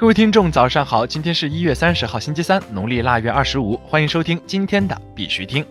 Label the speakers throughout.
Speaker 1: 各位听众，早上好！今天是一月三十号，星期三，农历腊月二十五。欢迎收听今天的必须听。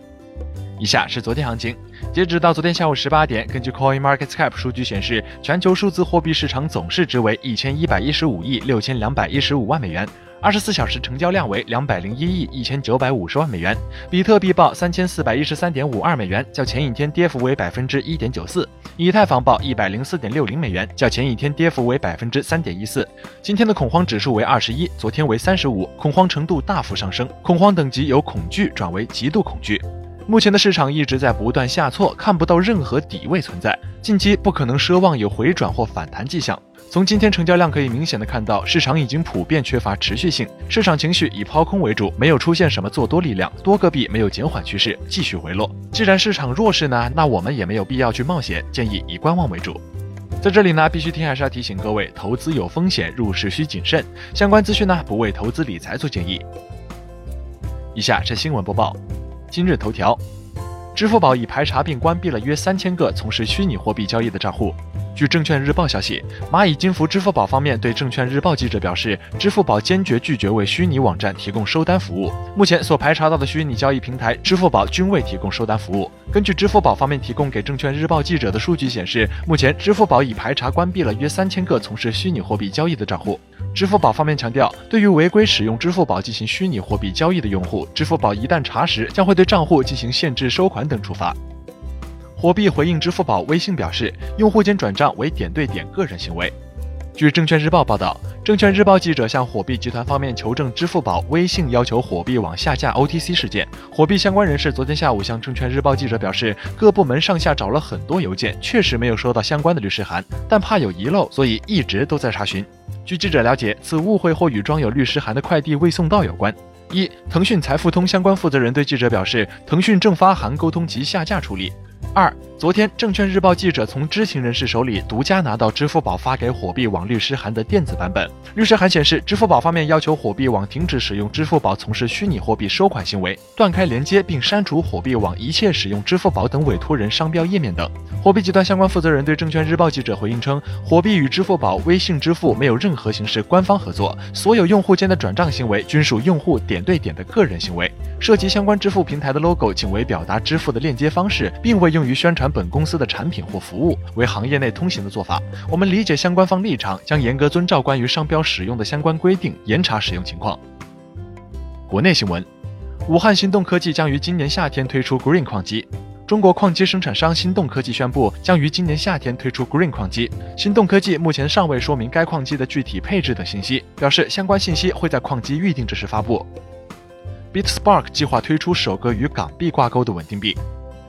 Speaker 1: 以下是昨天行情，截止到昨天下午十八点，根据 Coin Market Cap 数据显示，全球数字货币市场总市值为一千一百一十五亿六千两百一十五万美元。二十四小时成交量为两百零一亿一千九百五十万美元，比特币报三千四百一十三点五二美元，较前一天跌幅为百分之一点九四；以太坊报一百零四点六零美元，较前一天跌幅为百分之三点一四。今天的恐慌指数为二十一，昨天为三十五，恐慌程度大幅上升，恐慌等级由恐惧转为极度恐惧。目前的市场一直在不断下挫，看不到任何底位存在，近期不可能奢望有回转或反弹迹象。从今天成交量可以明显的看到，市场已经普遍缺乏持续性，市场情绪以抛空为主，没有出现什么做多力量，多个币没有减缓趋势，继续回落。既然市场弱势呢，那我们也没有必要去冒险，建议以观望为主。在这里呢，必须听还是要提醒各位，投资有风险，入市需谨慎。相关资讯呢，不为投资理财做建议。以下是新闻播报，今日头条，支付宝已排查并关闭了约三千个从事虚拟货币交易的账户。据证券日报消息，蚂蚁金服支付宝方面对证券日报记者表示，支付宝坚决拒绝为虚拟网站提供收单服务。目前所排查到的虚拟交易平台，支付宝均未提供收单服务。根据支付宝方面提供给证券日报记者的数据显示，目前支付宝已排查关闭了约三千个从事虚拟货币交易的账户。支付宝方面强调，对于违规使用支付宝进行虚拟货币交易的用户，支付宝一旦查实，将会对账户进行限制收款等处罚。火币回应支付宝、微信表示，用户间转账为点对点个人行为。据证券日报报道，证券日报记者向火币集团方面求证支付宝、微信要求火币网下架 OTC 事件。火币相关人士昨天下午向证券日报记者表示，各部门上下找了很多邮件，确实没有收到相关的律师函，但怕有遗漏，所以一直都在查询。据记者了解，此误会或与装有律师函的快递未送到有关。一，腾讯财付通相关负责人对记者表示，腾讯正发函沟通及下架处理。二，昨天，证券日报记者从知情人士手里独家拿到支付宝发给火币网律师函的电子版本。律师函显示，支付宝方面要求火币网停止使用支付宝从事虚拟货币收款行为，断开连接，并删除火币网一切使用支付宝等委托人商标页面等。火币集团相关负责人对证券日报记者回应称，火币与支付宝、微信支付没有任何形式官方合作，所有用户间的转账行为均属用户点对点的个人行为。涉及相关支付平台的 logo，仅为表达支付的链接方式，并未用于宣传本公司的产品或服务，为行业内通行的做法。我们理解相关方立场，将严格遵照关于商标使用的相关规定，严查使用情况。国内新闻：武汉心动科技将于今年夏天推出 Green 矿机。中国矿机生产商心动科技宣布，将于今年夏天推出 Green 矿机。心动科技目前尚未说明该矿机的具体配置等信息，表示相关信息会在矿机预定之时发布。BitSpark 计划推出首个与港币挂钩的稳定币。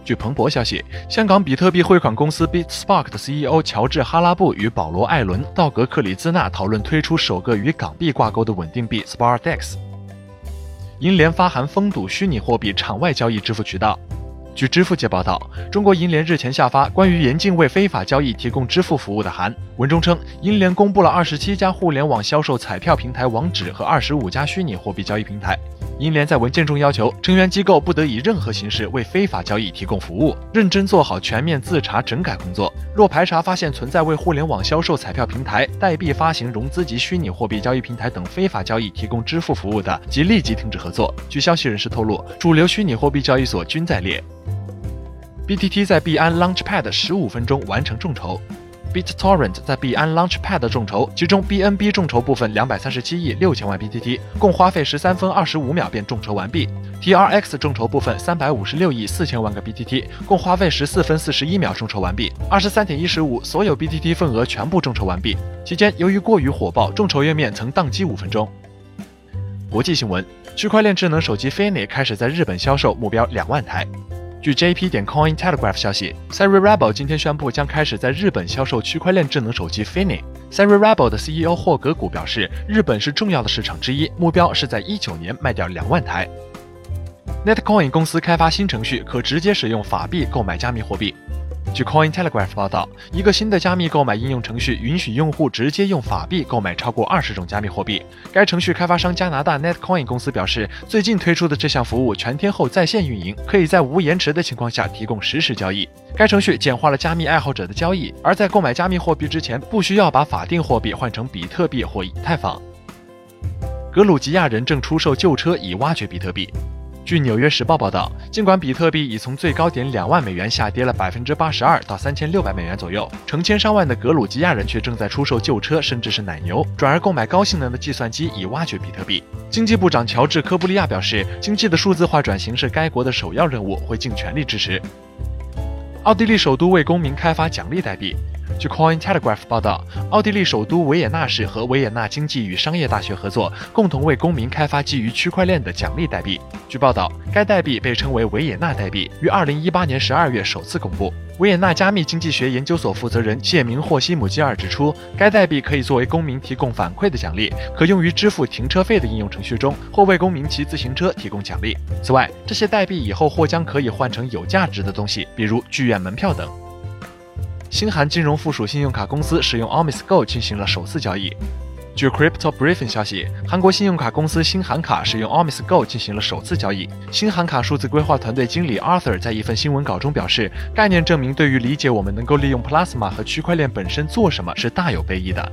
Speaker 1: 据彭博消息，香港比特币汇款公司 BitSpark 的 CEO 乔治·哈拉布与保罗·艾伦、道格·克里兹纳讨论推出首个与港币挂钩的稳定币 SparDex。银联发函封堵虚拟货币场外交易支付渠道。据支付界报道，中国银联日前下发关于严禁为非法交易提供支付服务的函，文中称，银联公布了二十七家互联网销售彩票平台网址和二十五家虚拟货币交易平台。银联在文件中要求成员机构不得以任何形式为非法交易提供服务，认真做好全面自查整改工作。若排查发现存在为互联网销售彩票平台、代币发行融资及虚拟货币交易平台等非法交易提供支付服务的，即立即停止合作。据消息人士透露，主流虚拟货币交易所均在列。BTT 在币安 Launchpad 十五分钟完成众筹。BitTorrent 在币安 Launchpad 众筹，其中 BNB 众筹部分两百三十七亿六千万 BTT，共花费十三分二十五秒便众筹完毕。TRX 众筹部分三百五十六亿四千万个 BTT，共花费十四分四十一秒众筹完毕。二十三点一十五，所有 BTT 份额全部众筹完毕。期间由于过于火爆，众筹页面曾宕机五分钟。国际新闻：区块链智能手机 Fini 开始在日本销售，目标两万台。据 JP 点 Coin Telegraph 消息 s e r i r e b e l 今天宣布将开始在日本销售区块链智能手机 Fini。s e r i r e b e l 的 CEO 霍格古表示，日本是重要的市场之一，目标是在一九年卖掉两万台。Netcoin 公司开发新程序，可直接使用法币购买加密货币。据 Coin Telegraph 报道，一个新的加密购买应用程序允许用户直接用法币购买超过二十种加密货币。该程序开发商加拿大 Netcoin 公司表示，最近推出的这项服务全天候在线运营，可以在无延迟的情况下提供实时交易。该程序简化了加密爱好者的交易，而在购买加密货币之前，不需要把法定货币换成比特币或以太坊。格鲁吉亚人正出售旧车以挖掘比特币。据《纽约时报》报道，尽管比特币已从最高点两万美元下跌了百分之八十二到三千六百美元左右，成千上万的格鲁吉亚人却正在出售旧车，甚至是奶牛，转而购买高性能的计算机以挖掘比特币。经济部长乔治·科布利亚表示，经济的数字化转型是该国的首要任务，会尽全力支持。奥地利首都为公民开发奖励代币。据 Coin Telegraph 报道，奥地利首都维也纳市和维也纳经济与商业大学合作，共同为公民开发基于区块链的奖励代币。据报道，该代币被称为维也纳代币，于2018年12月首次公布。维也纳加密经济学研究所负责人谢明霍西姆基尔指出，该代币可以作为公民提供反馈的奖励，可用于支付停车费的应用程序中，或为公民骑自行车提供奖励。此外，这些代币以后或将可以换成有价值的东西，比如剧院门票等。新韩金融附属信用卡公司使用 Omis Go 进行了首次交易。据 Crypto Briefing 消息，韩国信用卡公司新韩卡使用 Omis Go 进行了首次交易。新韩卡数字规划团队经理 Arthur 在一份新闻稿中表示，概念证明对于理解我们能够利用 Plasma 和区块链本身做什么是大有裨益的。